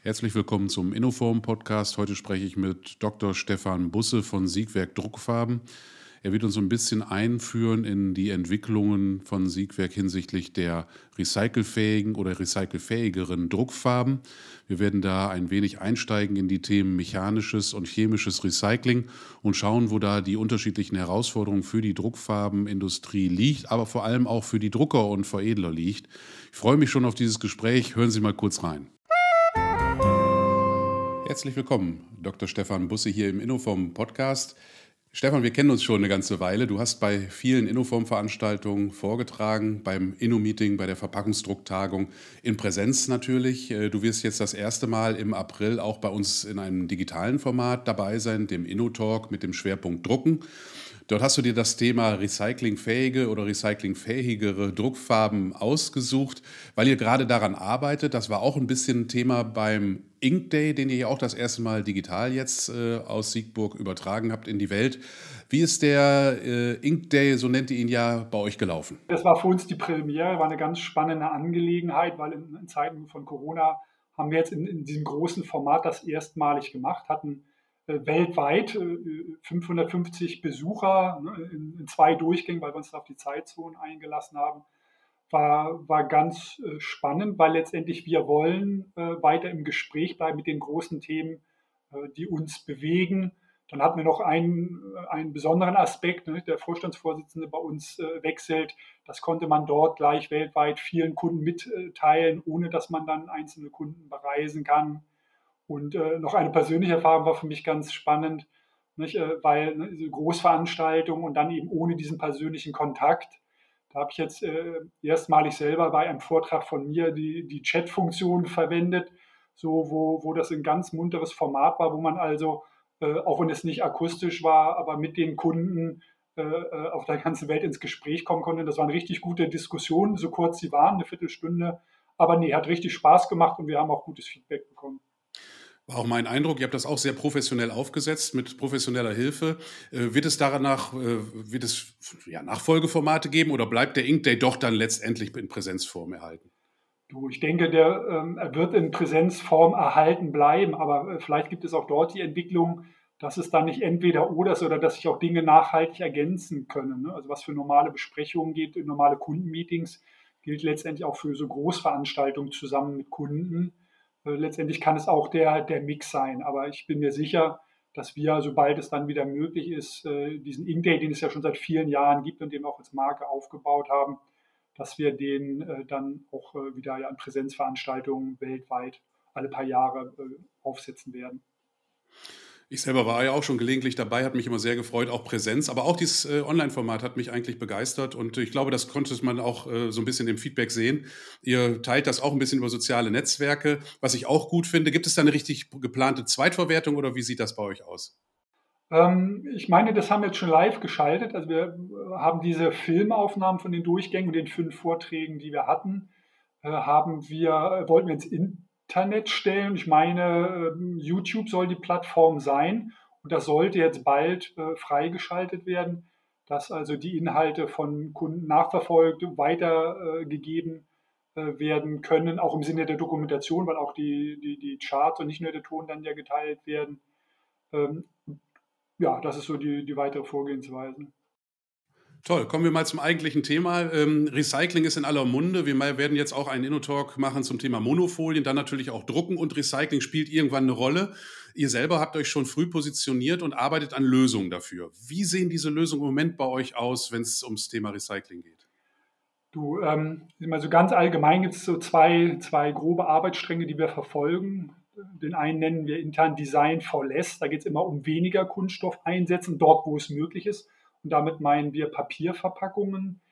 Herzlich willkommen zum Innoform Podcast. Heute spreche ich mit Dr. Stefan Busse von Siegwerk Druckfarben. Er wird uns ein bisschen einführen in die Entwicklungen von Siegwerk hinsichtlich der recycelfähigen oder recycelfähigeren Druckfarben. Wir werden da ein wenig einsteigen in die Themen mechanisches und chemisches Recycling und schauen, wo da die unterschiedlichen Herausforderungen für die Druckfarbenindustrie liegt, aber vor allem auch für die Drucker und Veredler liegt. Ich freue mich schon auf dieses Gespräch. Hören Sie mal kurz rein. Herzlich willkommen, Dr. Stefan Busse hier im Innoform Podcast. Stefan, wir kennen uns schon eine ganze Weile. Du hast bei vielen Innoform-Veranstaltungen vorgetragen, beim Inno-Meeting, bei der Verpackungsdrucktagung, in Präsenz natürlich. Äh, du wirst jetzt das erste Mal im April auch bei uns in einem digitalen Format dabei sein, dem Inno-Talk mit dem Schwerpunkt Drucken. Dort hast du dir das Thema recyclingfähige oder recyclingfähigere Druckfarben ausgesucht, weil ihr gerade daran arbeitet. Das war auch ein bisschen Thema beim Ink Day, den ihr ja auch das erste Mal digital jetzt äh, aus Siegburg übertragen habt in die Welt. Wie ist der äh, Ink Day, so nennt ihr ihn ja, bei euch gelaufen? Das war für uns die Premiere, war eine ganz spannende Angelegenheit, weil in, in Zeiten von Corona haben wir jetzt in, in diesem großen Format das erstmalig gemacht, hatten weltweit 550 äh, Besucher ne, in, zwei Durchgängen, weil wir uns auf die Zeitzonen eingelassen haben. War, war ganz äh, spannend, weil letztendlich wir wollen weiter im Gespräch bleiben mit den großen Themen, die uns bewegen. Dann hatten wir noch einen, einen besonderen Aspekt, ne, der Vorstandsvorsitzende bei uns wechselt. Das konnte man dort gleich weltweit vielen Kunden mitteilen, ohne dass man dann einzelne Kunden bereisen kann. Und äh, noch eine persönliche Erfahrung war für mich ganz spannend, nicht, äh, weil ne, Großveranstaltung und dann eben ohne diesen persönlichen Kontakt. Da habe ich jetzt äh, erstmalig selber bei einem Vortrag von mir die, die Chat-Funktion verwendet, so wo, wo das ein ganz munteres Format war, wo man also, äh, auch wenn es nicht akustisch war, aber mit den Kunden äh, äh, auf der ganzen Welt ins Gespräch kommen konnte. Das waren richtig gute Diskussionen, so kurz sie waren, eine Viertelstunde. Aber nee, hat richtig Spaß gemacht und wir haben auch gutes Feedback bekommen. War auch mein Eindruck, ihr habt das auch sehr professionell aufgesetzt, mit professioneller Hilfe. Äh, wird es danach, äh, wird es ja, Nachfolgeformate geben oder bleibt der Ink Day doch dann letztendlich in Präsenzform erhalten? Du, ich denke, der ähm, wird in Präsenzform erhalten bleiben, aber äh, vielleicht gibt es auch dort die Entwicklung, dass es dann nicht entweder oder ist oder dass sich auch Dinge nachhaltig ergänzen können. Ne? Also was für normale Besprechungen geht, normale Kundenmeetings, gilt letztendlich auch für so Großveranstaltungen zusammen mit Kunden. Äh, letztendlich kann es auch der, der Mix sein. Aber ich bin mir sicher, dass wir, sobald es dann wieder möglich ist, äh, diesen Ink-Day, den es ja schon seit vielen Jahren gibt und den wir auch als Marke aufgebaut haben, dass wir den äh, dann auch wieder ja in Präsenzveranstaltungen weltweit alle paar Jahre aufsetzen werden. Ich selber war ja auch schon gelegentlich dabei, hat mich immer sehr gefreut, auch Präsenz. Aber auch dieses äh, Online-Format hat mich eigentlich begeistert und ich glaube, das konnte man auch äh, so ein bisschen im Feedback sehen. Ihr teilt das auch ein bisschen über soziale Netzwerke, was ich auch gut finde. Gibt es da eine richtig geplante Zweitverwertung oder wie sieht das bei euch aus? Ähm, ich meine, das haben wir jetzt schon live geschaltet. Also wir äh, haben diese Filmaufnahmen von den Durchgängen und den fünf Vorträgen, die wir hatten, äh, haben wir, äh, wollten wir jetzt in Internet stellen. Ich meine, ähm, YouTube soll die Plattform sein und das sollte jetzt bald äh, freigeschaltet werden, dass also die Inhalte von Kunden nachverfolgt, weitergegeben äh, werden können, auch im Sinne der Dokumentation, weil auch die, die, die Charts und nicht nur der Ton dann ja geteilt werden. Ähm, ja, das ist so die, die weitere Vorgehensweise. Toll, kommen wir mal zum eigentlichen Thema. Ähm, Recycling ist in aller Munde. Wir werden jetzt auch einen InnoTalk machen zum Thema Monofolien, dann natürlich auch Drucken und Recycling spielt irgendwann eine Rolle. Ihr selber habt euch schon früh positioniert und arbeitet an Lösungen dafür. Wie sehen diese Lösungen im Moment bei euch aus, wenn es ums Thema Recycling geht? Du, ähm, also ganz allgemein gibt es so zwei, zwei grobe Arbeitsstränge, die wir verfolgen. Den einen nennen wir intern Design for Less. Da geht es immer um weniger Kunststoff einsetzen, dort wo es möglich ist. Und damit meinen wir Papierverpackungen.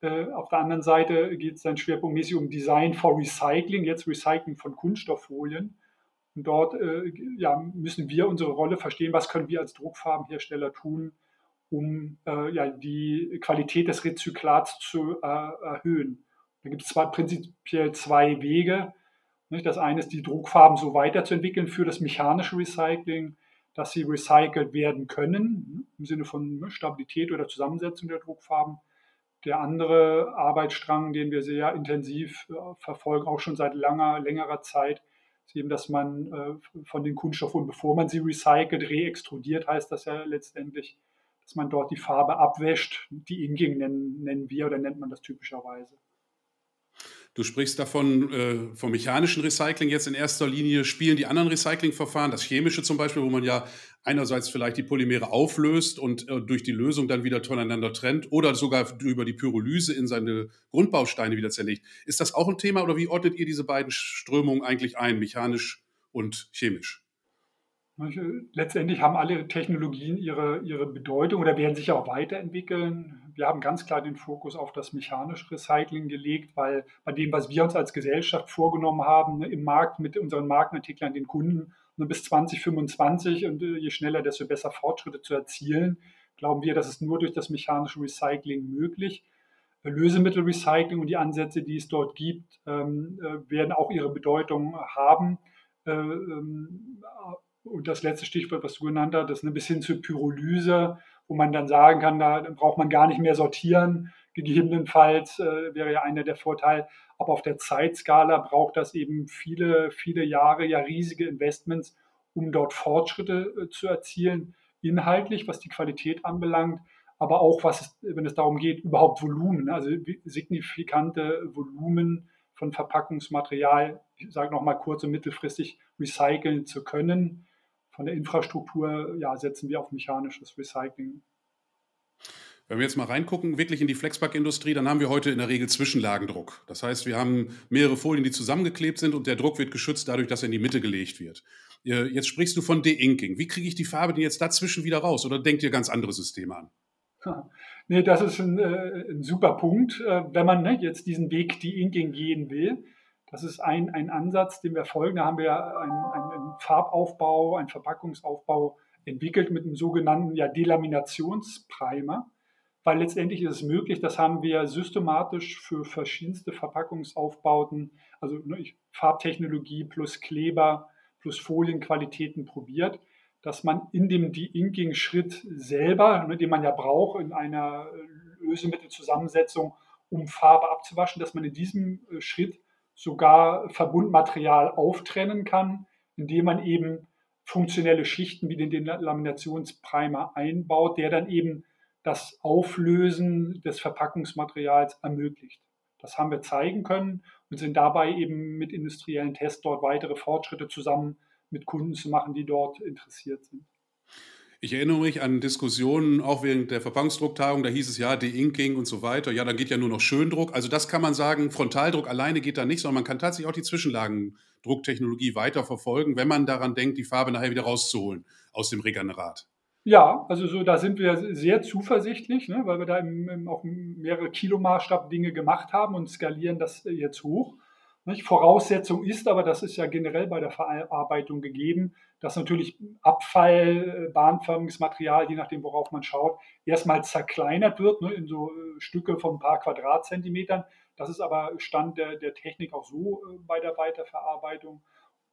Äh, auf der anderen Seite geht es dann schwerpunktmäßig um Design for Recycling, jetzt Recycling von Kunststofffolien. Und dort äh, ja, müssen wir unsere Rolle verstehen, was können wir als Druckfarbenhersteller tun, um äh, ja, die Qualität des Rezyklats zu äh, erhöhen. Da gibt es zwei, prinzipiell zwei Wege. Nicht? Das eine ist, die Druckfarben so weiterzuentwickeln für das mechanische Recycling dass sie recycelt werden können, im Sinne von ne, Stabilität oder Zusammensetzung der Druckfarben. Der andere Arbeitsstrang, den wir sehr intensiv äh, verfolgen, auch schon seit langer, längerer Zeit, ist eben, dass man äh, von den Kunststoffen, bevor man sie recycelt, reextrudiert, heißt das ja letztendlich, dass man dort die Farbe abwäscht. Die Inking nennen, nennen wir oder nennt man das typischerweise. Du sprichst davon äh, vom mechanischen Recycling jetzt in erster Linie. Spielen die anderen Recyclingverfahren, das chemische zum Beispiel, wo man ja einerseits vielleicht die Polymere auflöst und äh, durch die Lösung dann wieder voneinander trennt oder sogar über die Pyrolyse in seine Grundbausteine wieder zerlegt. Ist das auch ein Thema oder wie ordnet ihr diese beiden Strömungen eigentlich ein, mechanisch und chemisch? Letztendlich haben alle Technologien ihre, ihre Bedeutung oder werden sich auch weiterentwickeln. Wir haben ganz klar den Fokus auf das mechanische Recycling gelegt, weil bei dem, was wir uns als Gesellschaft vorgenommen haben, ne, im Markt mit unseren Markenartikeln an den Kunden ne, bis 2025 und äh, je schneller, desto besser Fortschritte zu erzielen, glauben wir, dass es nur durch das mechanische Recycling möglich. Lösemittelrecycling und die Ansätze, die es dort gibt, ähm, äh, werden auch ihre Bedeutung haben äh, ähm, und das letzte Stichwort, was du genannt hast, ist ein bisschen zur Pyrolyse, wo man dann sagen kann, da braucht man gar nicht mehr sortieren. Gegebenenfalls äh, wäre ja einer der Vorteile. Aber auf der Zeitskala braucht das eben viele, viele Jahre, ja riesige Investments, um dort Fortschritte äh, zu erzielen, inhaltlich, was die Qualität anbelangt, aber auch, was es, wenn es darum geht, überhaupt Volumen, also signifikante Volumen von Verpackungsmaterial, ich sage nochmal kurz und mittelfristig, recyceln zu können von der Infrastruktur ja, setzen wir auf mechanisches Recycling. Wenn wir jetzt mal reingucken, wirklich in die Flexpack-Industrie, dann haben wir heute in der Regel Zwischenlagendruck. Das heißt, wir haben mehrere Folien, die zusammengeklebt sind und der Druck wird geschützt dadurch, dass er in die Mitte gelegt wird. Jetzt sprichst du von De-Inking. Wie kriege ich die Farbe denn jetzt dazwischen wieder raus? Oder denkt ihr ganz andere Systeme an? Nee, das ist ein, äh, ein super Punkt. Äh, wenn man ne, jetzt diesen Weg De-Inking gehen will, das ist ein, ein Ansatz, den wir folgen. Da haben wir einen, einen Farbaufbau, einen Verpackungsaufbau entwickelt mit einem sogenannten ja, Delaminationsprimer, weil letztendlich ist es möglich, das haben wir systematisch für verschiedenste Verpackungsaufbauten, also ne, Farbtechnologie plus Kleber plus Folienqualitäten probiert, dass man in dem De-Inking-Schritt selber, ne, den man ja braucht in einer Lösemittelzusammensetzung, um Farbe abzuwaschen, dass man in diesem äh, Schritt sogar Verbundmaterial auftrennen kann, indem man eben funktionelle Schichten wie den Laminationsprimer einbaut, der dann eben das Auflösen des Verpackungsmaterials ermöglicht. Das haben wir zeigen können und sind dabei eben mit industriellen Tests dort weitere Fortschritte zusammen mit Kunden zu machen, die dort interessiert sind. Ich erinnere mich an Diskussionen auch während der Verpackungsdrucktagung, da hieß es ja De-Inking und so weiter. Ja, dann geht ja nur noch Schöndruck. Also das kann man sagen, Frontaldruck alleine geht da nicht, sondern man kann tatsächlich auch die Zwischenlagendrucktechnologie weiter verfolgen, wenn man daran denkt, die Farbe nachher wieder rauszuholen aus dem Regenerat. Ja, also so, da sind wir sehr zuversichtlich, ne, weil wir da im, im, auch mehrere Kilomaßstab Dinge gemacht haben und skalieren das jetzt hoch. Nicht? Voraussetzung ist aber, das ist ja generell bei der Verarbeitung gegeben, dass natürlich Abfall, äh, bahnförmiges Material, je nachdem, worauf man schaut, erstmal zerkleinert wird ne, in so äh, Stücke von ein paar Quadratzentimetern. Das ist aber Stand der, der Technik auch so äh, bei der Weiterverarbeitung.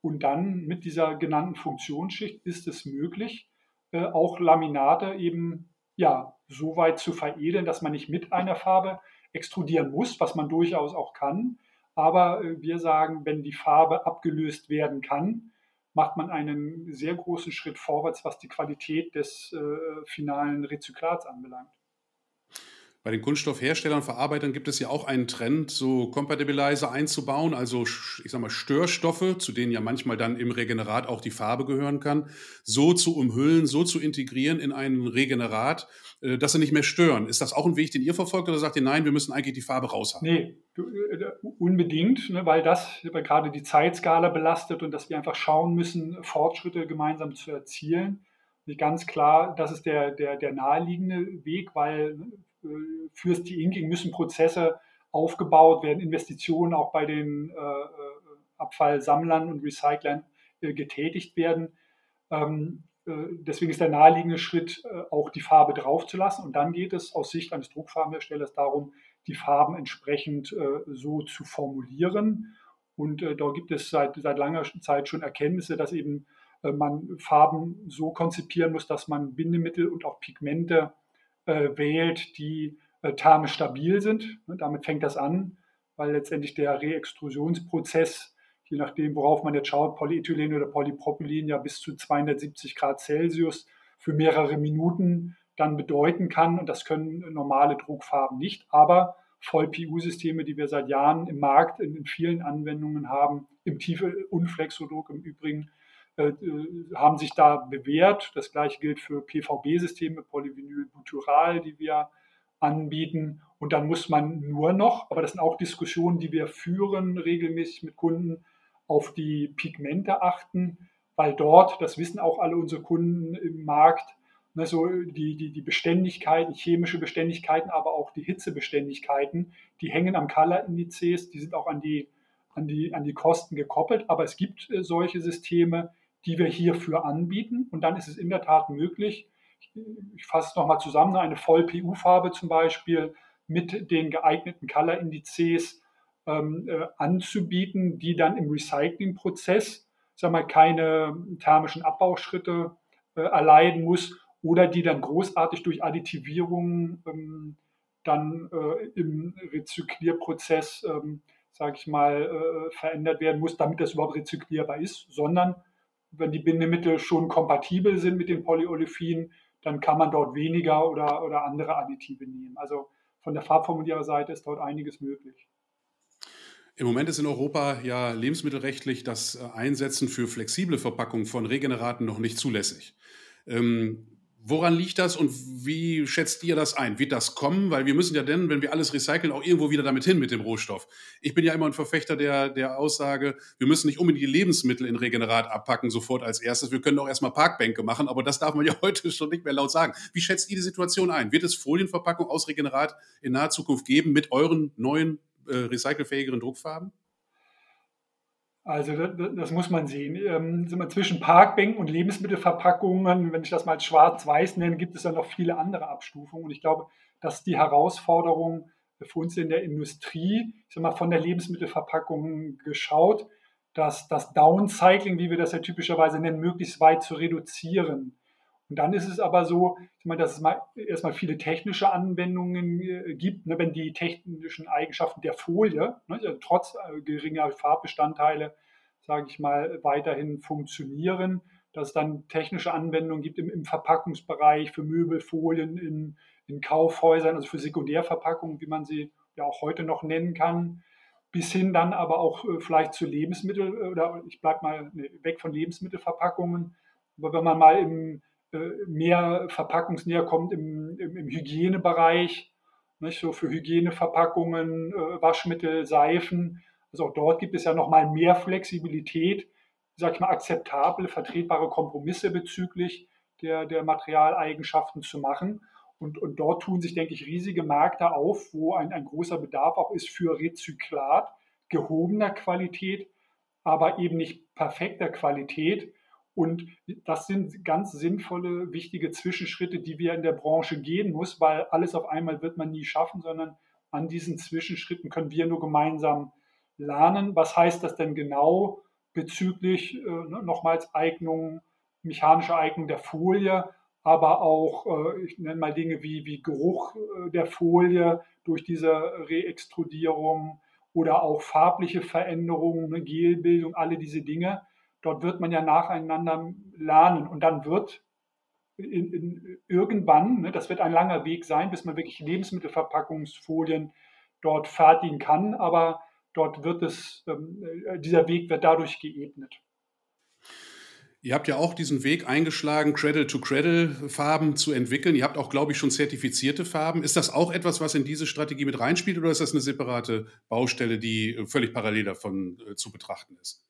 Und dann mit dieser genannten Funktionsschicht ist es möglich, auch Laminate eben ja, so weit zu veredeln, dass man nicht mit einer Farbe extrudieren muss, was man durchaus auch kann, aber äh, wir sagen, wenn die Farbe abgelöst werden kann, macht man einen sehr großen Schritt vorwärts, was die Qualität des äh, finalen Rezyklats anbelangt. Bei den Kunststoffherstellern Verarbeitern gibt es ja auch einen Trend, so Compatibilizer einzubauen, also ich sag mal Störstoffe, zu denen ja manchmal dann im Regenerat auch die Farbe gehören kann, so zu umhüllen, so zu integrieren in einen Regenerat, äh, dass sie nicht mehr stören. Ist das auch ein Weg, den ihr verfolgt oder sagt ihr, nein, wir müssen eigentlich die Farbe raushaben? Nee, äh, unbedingt, ne, weil das gerade die Zeitskala belastet und dass wir einfach schauen müssen, Fortschritte gemeinsam zu erzielen. Ganz klar, das ist der, der, der naheliegende Weg, weil äh, fürs De-Inking müssen Prozesse aufgebaut werden, Investitionen auch bei den äh, äh, Abfallsammlern und Recyclern getätigt werden. Ähm, deswegen ist der naheliegende Schritt, auch die Farbe draufzulassen. Und dann geht es aus Sicht eines Druckfarbenherstellers darum, die Farben entsprechend so zu formulieren. Und da gibt es seit, seit langer Zeit schon Erkenntnisse, dass eben man Farben so konzipieren muss, dass man Bindemittel und auch Pigmente äh, wählt, die äh, thermisch stabil sind. Ne, damit fängt das an, weil letztendlich der Reextrusionsprozess je nachdem, worauf man jetzt schaut, Polyethylen oder Polypropylen ja bis zu 270 Grad Celsius für mehrere Minuten dann bedeuten kann. Und das können normale Druckfarben nicht. Aber Voll-PU-Systeme, die wir seit Jahren im Markt in, in vielen Anwendungen haben, im Tiefe- und Flexodruck im Übrigen, äh, äh haben sich da bewährt. Das gleiche gilt für PVB-Systeme, Polyvinylbutyral, die wir anbieten. Und dann muss man nur noch, aber das sind auch Diskussionen, die wir führen regelmäßig mit Kunden, auf die Pigmente achten, weil dort, das wissen auch alle unsere Kunden im Markt, ne, so die, die, die Beständigkeiten, chemische Beständigkeiten, aber auch die Hitzebeständigkeiten, die hängen am Color-Indizes, die sind auch an die, an, die, an die Kosten gekoppelt. Aber es gibt äh, solche Systeme, die wir hierfür anbieten. Und dann ist es in der Tat möglich, ich fasse es nochmal zusammen, eine Voll-PU-Farbe zum Beispiel mit den geeigneten Color-Indizes ähm, äh, anzubieten, die dann im Recyclingprozess sag mal, keine thermischen Abbauschritte äh, erleiden muss oder die dann großartig durch Additivierung ähm, dann äh, im Rezyklierprozess, ähm, sage ich mal, äh, verändert werden muss, damit das überhaupt rezyklierbar ist, sondern wenn die Bindemittel schon kompatibel sind mit den Polyolefinen, dann kann man dort weniger oder, oder andere Additive nehmen. Also von der Farbformuliererseite ist dort einiges möglich. Im Moment ist in Europa ja lebensmittelrechtlich das äh, Einsetzen für flexible Verpackungen von Regeneraten noch nicht zulässig. Ähm, woran liegt das und wie schätzt ihr das ein? Wird das kommen? Weil wir müssen ja dann, wenn wir alles recyceln, auch irgendwo wieder damit hin mit dem Rohstoff. Ich bin ja immer ein Verfechter der, der Aussage, wir müssen nicht unbedingt die Lebensmittel in Regenerat abpacken, sofort als erstes. Wir können auch erstmal Parkbänke machen, aber das darf man ja heute schon nicht mehr laut sagen. Wie schätzt ihr die Situation ein? Wird es Folienverpackung aus Regenerat in naher Zukunft geben mit euren neuen äh, recycelfähigeren Druckfarben? Also das, das, muss man sehen. Ähm, zwischen Parkbänken und Lebensmittelverpackungen, wenn ich das mal schwarz-weiß nenne, gibt es ja noch viele andere Abstufungen. Und ich glaube, dass die Herausforderung für uns in der Industrie, ich sag mal, von der Lebensmittelverpackung geschaut, dass das Downcycling, wie wir das ja typischerweise nennen, möglichst weit zu reduzieren. Und dann ist es aber so, dass es mal erstmal viele technische Anwendungen äh, gibt, ne, wenn die technischen Eigenschaften der Folie, ne, also trotz äh, geringer Farbbestandteile, sage ich mal, weiterhin funktionieren, dass es dann technische Anwendungen gibt im, Verpackungsbereich für Möbelfolien in, in Kaufhäusern, also für Sekundärverpackungen, wie man sie ja auch heute noch nennen kann, bis hin dann aber auch äh, vielleicht zu Lebensmittel oder ich bleibe mal weg von Lebensmittelverpackungen. Aber wenn man mal im mehr verpackungsnäher kommt im, im, im Hygienebereich, nicht? so für Hygieneverpackungen, äh, Waschmittel, Seifen. Also auch dort gibt es ja nochmal mehr Flexibilität, sag ich mal, akzeptable, vertretbare Kompromisse bezüglich der, der Materialeigenschaften zu machen. Und, und dort tun sich, denke ich, riesige Märkte auf, wo ein, ein großer Bedarf auch ist für Rezyklat gehobener Qualität, aber eben nicht perfekter Qualität, und das sind ganz sinnvolle, wichtige Zwischenschritte, die wir in der Branche gehen muss, weil alles auf einmal wird man nie schaffen, sondern an diesen Zwischenschritten können wir nur gemeinsam lernen. Was heißt das denn genau bezüglich äh, nochmals Eignung, mechanische Eignung der Folie, aber auch, äh, ich nenne mal Dinge wie, wie Geruch äh, der Folie durch diese Reextrudierung oder auch farbliche Veränderungen, ne, Gelbildung, alle diese Dinge Dort wird man ja nacheinander lernen und dann wird in, in, irgendwann, ne, das wird ein langer Weg sein, bis man wirklich Lebensmittelverpackungsfolien dort fertigen kann, aber dort wird es, ähm, dieser Weg wird dadurch geebnet. Ihr habt ja auch diesen Weg eingeschlagen, Cradle-to-Cradle-Farben zu entwickeln. Ihr habt auch, glaube ich, schon zertifizierte Farben. Ist das auch etwas, was in diese Strategie mit reinspielt oder ist das eine separate Baustelle, die völlig parallel davon äh, zu betrachten ist?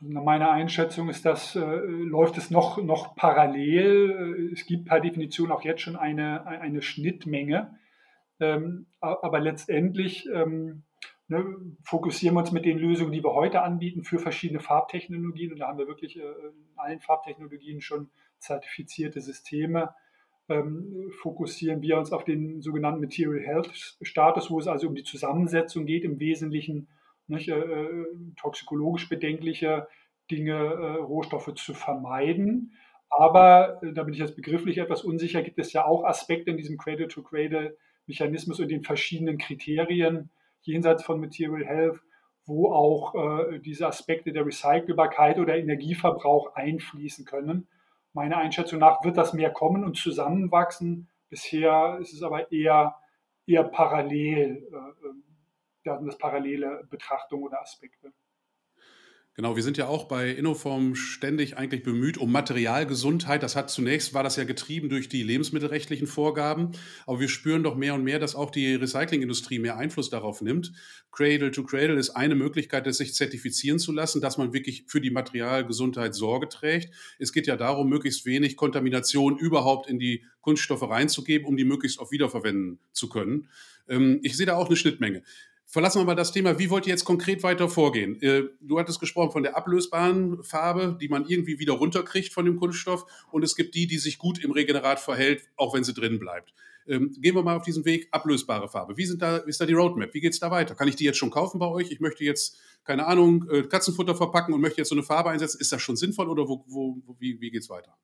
Nach meiner Einschätzung ist das, äh, läuft es noch, noch parallel. Es gibt per Definition auch jetzt schon eine, eine Schnittmenge. Ähm, aber letztendlich ähm, ne, fokussieren wir uns mit den Lösungen, die wir heute anbieten, für verschiedene Farbtechnologien. Und da haben wir wirklich äh, in allen Farbtechnologien schon zertifizierte Systeme. Ähm, fokussieren wir uns auf den sogenannten Material Health Status, wo es also um die Zusammensetzung geht, im Wesentlichen nicht, äh, toxikologisch bedenkliche Dinge, äh, Rohstoffe zu vermeiden. Aber äh, da bin ich jetzt begrifflich etwas unsicher, gibt es ja auch Aspekte in diesem Cradle-to-Cradle-Mechanismus und den verschiedenen Kriterien jenseits von Material Health, wo auch äh, diese Aspekte der Recycelbarkeit oder Energieverbrauch einfließen können. Meiner Einschätzung nach wird das mehr kommen und zusammenwachsen. Bisher ist es aber eher, eher parallel, äh, das parallele Betrachtung oder Aspekte. Genau, wir sind ja auch bei Innoform ständig eigentlich bemüht um Materialgesundheit. Das hat zunächst war das ja getrieben durch die lebensmittelrechtlichen Vorgaben, aber wir spüren doch mehr und mehr, dass auch die Recyclingindustrie mehr Einfluss darauf nimmt. Cradle to Cradle ist eine Möglichkeit, es sich zertifizieren zu lassen, dass man wirklich für die Materialgesundheit Sorge trägt. Es geht ja darum, möglichst wenig Kontamination überhaupt in die Kunststoffe reinzugeben, um die möglichst auch wiederverwenden zu können. Ähm, ich sehe da auch eine Schnittmenge. Verlassen wir mal das Thema, wie wollt ihr jetzt konkret weiter vorgehen? Äh, du hattest gesprochen von der ablösbaren Farbe, die man irgendwie wieder runterkriegt von dem Kunststoff und es gibt die, die sich gut im Regenerat verhält, auch wenn sie drin bleibt. Ähm, gehen wir mal auf diesen Weg, ablösbare Farbe. Wie, sind da, wie ist da die Roadmap? Wie geht es da weiter? Kann ich die jetzt schon kaufen bei euch? Ich möchte jetzt, keine Ahnung, äh, Katzenfutter verpacken und möchte jetzt so eine Farbe einsetzen. Ist das schon sinnvoll oder wo, wo, wie, wie geht es weiter?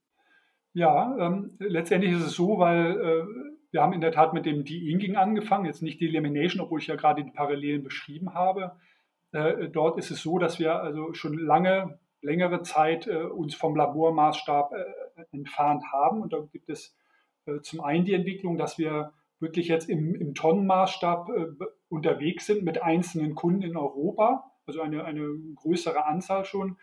Ja, ähm, letztendlich ist es so, weil äh, wir haben in der Tat mit dem De-Inking angefangen, jetzt nicht die Elimination, obwohl ich ja gerade die Parallelen beschrieben habe. Äh, dort ist es so, dass wir also schon lange, längere Zeit äh, uns vom Labormaßstab äh, entfernt haben. Und da gibt es äh, zum einen die Entwicklung, dass wir wirklich jetzt im, im Tonnenmaßstab äh, unterwegs sind mit einzelnen Kunden in Europa, also eine, eine größere Anzahl schon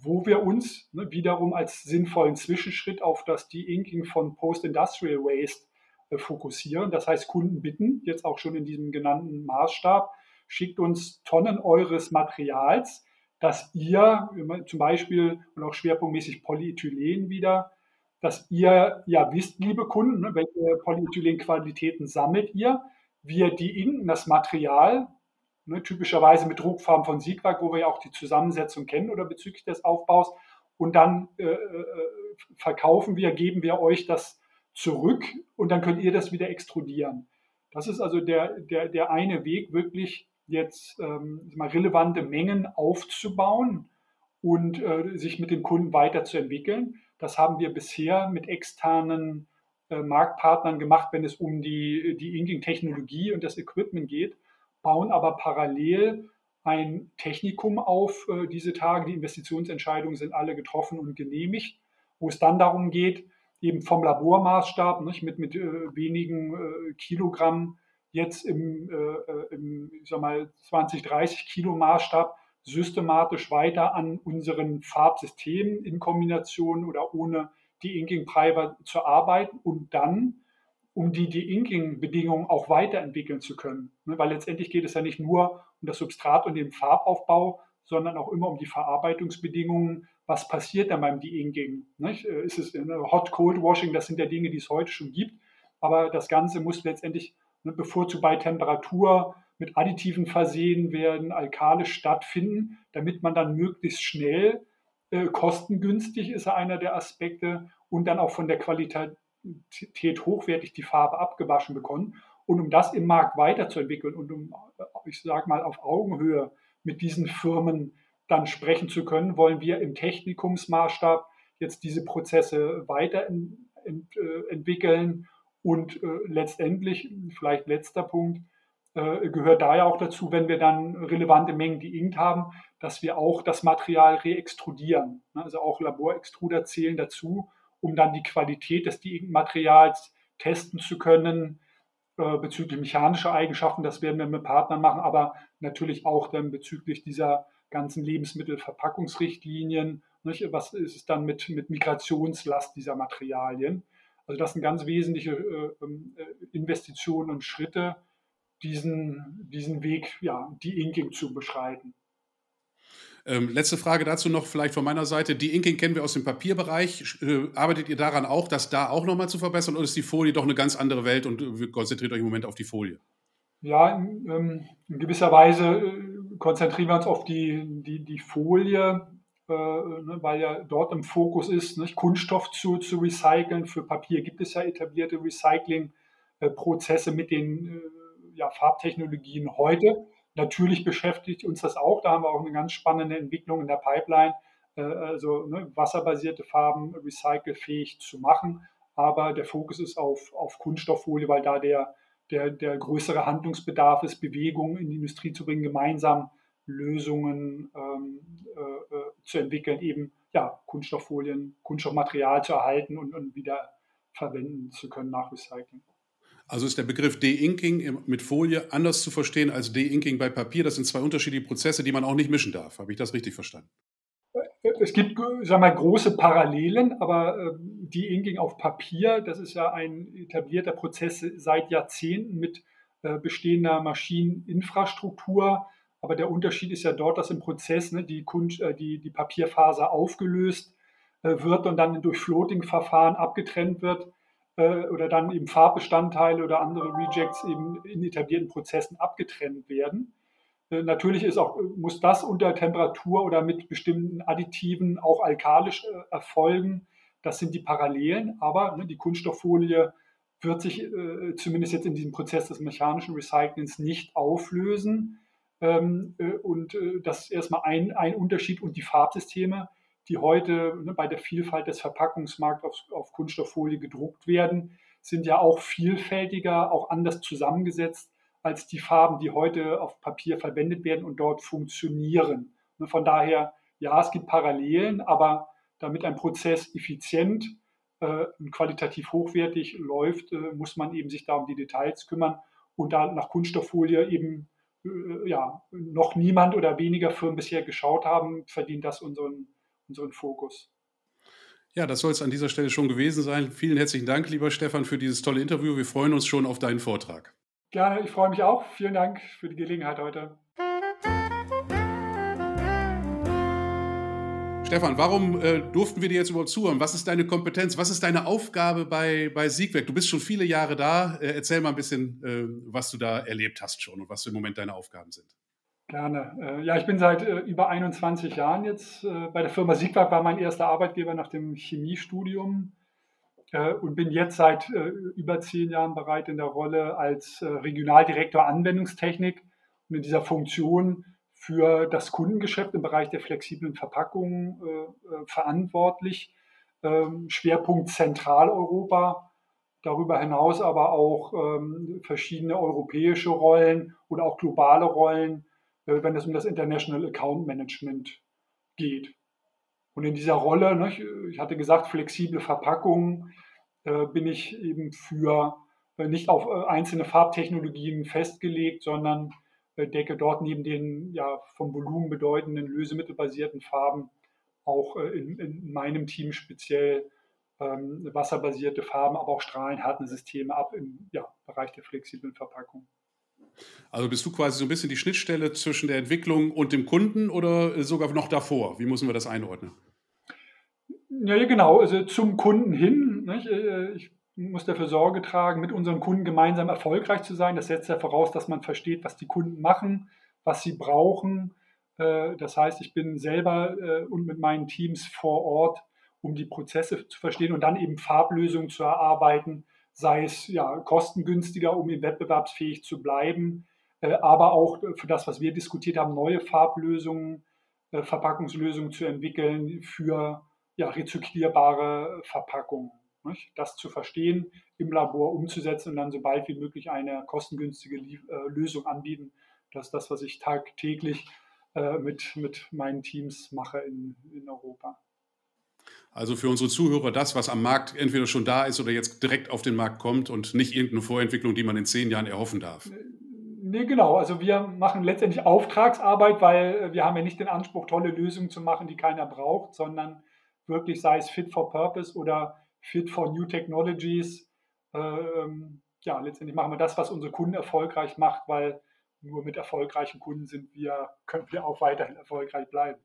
wo wir uns ne, wiederum als sinnvollen Zwischenschritt auf das De-Inking von Post-Industrial Waste fokussieren. Das heißt, Kunden bitten, jetzt auch schon in diesem genannten Maßstab, schickt uns Tonnen eures Materials, dass ihr zum Beispiel und auch schwerpunktmäßig Polyethylen wieder, dass ihr ja wisst, liebe Kunden, ne, welche Polyethylenqualitäten sammelt ihr. Wir die in das Material ne, typischerweise mit Druckfarben von Siegwerk, wo wir ja auch die Zusammensetzung kennen oder bezüglich des Aufbaus. Und dann äh, äh, verkaufen wir, geben wir euch das zurück und dann könnt ihr das wieder extrudieren. Das ist also der, der, der eine Weg, wirklich jetzt ähm, mal relevante Mengen aufzubauen und äh, sich mit dem Kunden weiterzuentwickeln. Das haben wir bisher mit externen äh, Marktpartnern gemacht, wenn es um die, die Inking-Technologie und das Equipment geht bauen aber parallel ein Technikum auf äh, diese Tage. Die Investitionsentscheidungen sind alle getroffen und genehmigt, wo es dann darum geht, eben vom Labormaßstab nicht, mit, mit äh, wenigen äh, Kilogramm jetzt im, äh, äh, im ich sag mal, 20, 30 Kilo Maßstab systematisch weiter an unseren Farbsystemen in Kombination oder ohne die Inking Primer zu arbeiten und dann um die De-Inking-Bedingungen auch weiterentwickeln zu können. Ne, weil letztendlich geht es ja nicht nur um das Substrat und den Farbaufbau, sondern auch immer um die Verarbeitungsbedingungen. Was passiert dann beim De-Inking? Äh, ist es Hot-Cold-Washing? Das sind ja Dinge, die es heute schon gibt. Aber das Ganze muss letztendlich ne, bevorzugt bei Temperatur mit Additiven versehen werden, alkalisch stattfinden, damit man dann möglichst schnell, äh, kostengünstig ist einer der Aspekte und dann auch von der Qualität hochwertig die Farbe abgewaschen bekommen. Und um das im Markt weiterzuentwickeln und um, ich sage mal, auf Augenhöhe mit diesen Firmen dann sprechen zu können, wollen wir im Technikumsmaßstab jetzt diese Prozesse weiterentwickeln. Äh, und äh, letztendlich, vielleicht letzter Punkt, äh, gehört da ja auch dazu, wenn wir dann relevante Mengen geinkt haben, dass wir auch das Material reextrudieren. Also auch Laborextruder zählen dazu um dann die Qualität des Materials testen zu können äh, bezüglich mechanischer Eigenschaften. Das werden wir mit Partnern machen, aber natürlich auch dann bezüglich dieser ganzen Lebensmittelverpackungsrichtlinien. Nicht? Was ist es dann mit, mit Migrationslast dieser Materialien? Also das sind ganz wesentliche äh, ähm, äh, Investitionen und Schritte, diesen, diesen Weg, ja, die Inking zu beschreiten. Ähm, letzte Frage dazu noch vielleicht von meiner Seite. Die Inking kennen wir aus dem Papierbereich. Äh, arbeitet ihr daran auch, das da auch nochmal zu verbessern oder ist die Folie doch eine ganz andere Welt und äh, konzentriert euch im Moment auf die Folie? Ja, in, ähm, in gewisser Weise äh, konzentrieren wir uns auf die, die, die Folie, äh, ne, weil ja dort im Fokus ist, nicht, Kunststoff zu, zu recyceln. Für Papier gibt es ja etablierte Recyclingprozesse mit den äh, ja, Farbtechnologien heute. Natürlich beschäftigt uns das auch. Da haben wir auch eine ganz spannende Entwicklung in der Pipeline, äh, also ne, wasserbasierte Farben recycelfähig zu machen. Aber der Fokus ist auf, auf Kunststofffolie, weil da der, der, der größere Handlungsbedarf ist, Bewegung in die Industrie zu bringen, gemeinsam Lösungen ähm, äh, äh, zu entwickeln, eben ja, Kunststofffolien, Kunststoffmaterial zu erhalten und, und wieder verwenden zu können nach Recycling. Also ist der Begriff De-Inking mit Folie anders zu verstehen als De-Inking bei Papier. Das sind zwei unterschiedliche Prozesse, die man auch nicht mischen darf. Habe ich das richtig verstanden? Es gibt sag mal, große Parallelen, aber äh, De-Inking auf Papier, das ist ja ein etablierter Prozess seit Jahrzehnten mit äh, bestehender Maschineninfrastruktur. Aber der Unterschied ist ja dort, dass im Prozess ne, die, äh, die, die Papierfaser aufgelöst wird und dann durch Floating-Verfahren abgetrennt wird oder dann eben Farbbestandteile oder andere Rejects eben in etablierten Prozessen abgetrennt werden. Äh, natürlich ist auch, muss das unter Temperatur oder mit bestimmten Additiven auch alkalisch äh, erfolgen. Das sind die Parallelen, aber ne, die Kunststofffolie wird sich äh, zumindest jetzt in diesem Prozess des mechanischen Recyclings nicht auflösen. Ähm, äh, und äh, das ist erstmal ein, ein Unterschied. Und die Farbsysteme, die heute ne, bei der Vielfalt des Verpackungsmarkts auf, auf Kunststofffolie gedruckt werden, sind ja auch vielfältiger, auch anders zusammengesetzt als die Farben, die heute auf Papier verwendet werden und dort funktionieren. Ne, von daher, ja, es gibt Parallelen, aber damit ein Prozess effizient äh, und qualitativ hochwertig läuft, äh, muss man eben sich da um die Details kümmern und da nach Kunststofffolie eben äh, ja, noch niemand oder weniger Firmen bisher geschaut haben, verdient das unseren, unseren Fokus. Ja, das soll es an dieser Stelle schon gewesen sein. Vielen herzlichen Dank, lieber Stefan, für dieses tolle Interview. Wir freuen uns schon auf deinen Vortrag. Gerne, ich freue mich auch. Vielen Dank für die Gelegenheit heute. Stefan, warum äh, durften wir dir jetzt überhaupt zuhören? Was ist deine Kompetenz? Was ist deine Aufgabe bei, bei Siegwerk? Du bist schon viele Jahre da. Äh, erzähl mal ein bisschen, äh, was du da erlebt hast schon und was im Moment deine Aufgaben sind. Gerne. Äh, ja, ich bin seit äh, über 21 Jahren jetzt äh, bei der Firma Siegwerk, war mein erster Arbeitgeber nach dem Chemiestudium und bin jetzt seit über zehn Jahren bereit in der Rolle als Regionaldirektor Anwendungstechnik und in dieser Funktion für das Kundengeschäft im Bereich der flexiblen Verpackungen verantwortlich. Ähm, Schwerpunkt Zentraleuropa, darüber hinaus aber auch ähm, verschiedene europäische Rollen oder auch globale Rollen, wenn es um das International Account Management geht. Und in dieser Rolle, ne, ich hatte gesagt, flexible Verpackungen, äh, bin ich eben für äh, nicht auf äh, einzelne Farbtechnologien festgelegt, sondern decke dort neben den ja, vom Volumen bedeutenden lösemittelbasierten Farben auch äh, in, in, meinem Team speziell ähm, wasserbasierte Farben, aber auch strahlenharte Systeme ab im ja, Bereich der flexiblen Verpackung. Also bist du quasi so ein bisschen die Schnittstelle zwischen der Entwicklung und dem Kunden oder sogar noch davor? Wie müssen wir das einordnen? Ja, genau, also zum Kunden hin. Nicht? Äh, ich muss dafür Sorge tragen, mit unseren Kunden gemeinsam erfolgreich zu sein. Das setzt ja voraus, dass man versteht, was die Kunden machen, was sie brauchen. Äh, das heißt, ich bin selber äh, und mit meinen Teams vor Ort, um die Prozesse zu verstehen und dann eben Farblösungen zu erarbeiten, sei es ja kostengünstiger, um eben wettbewerbsfähig zu bleiben, äh, aber auch für das, was wir diskutiert haben, neue Farblösungen, Verpackungslösungen zu entwickeln für ja, rezyklierbare Verpackungen. Das zu verstehen, im Labor umzusetzen und dann so bald wie möglich eine kostengünstige äh, Lösung anbieten. Das ist das, was ich tagtäglich äh, mit, mit meinen Teams mache in, in Europa. Also für unsere Zuhörer das, was am Markt entweder schon da ist oder jetzt direkt auf den Markt kommt und nicht irgendeine Vorentwicklung, die man in zehn Jahren erhoffen darf. Nee, genau. Also wir machen letztendlich Auftragsarbeit, weil wir haben ja nicht den Anspruch, tolle Lösungen zu machen, die keiner braucht, sondern wirklich sei es fit for purpose oder fit for new technologies. Ähm, ja, letztendlich machen wir das, was unsere Kunden erfolgreich macht, weil nur mit erfolgreichen Kunden sind wir, können wir auch weiterhin erfolgreich bleiben.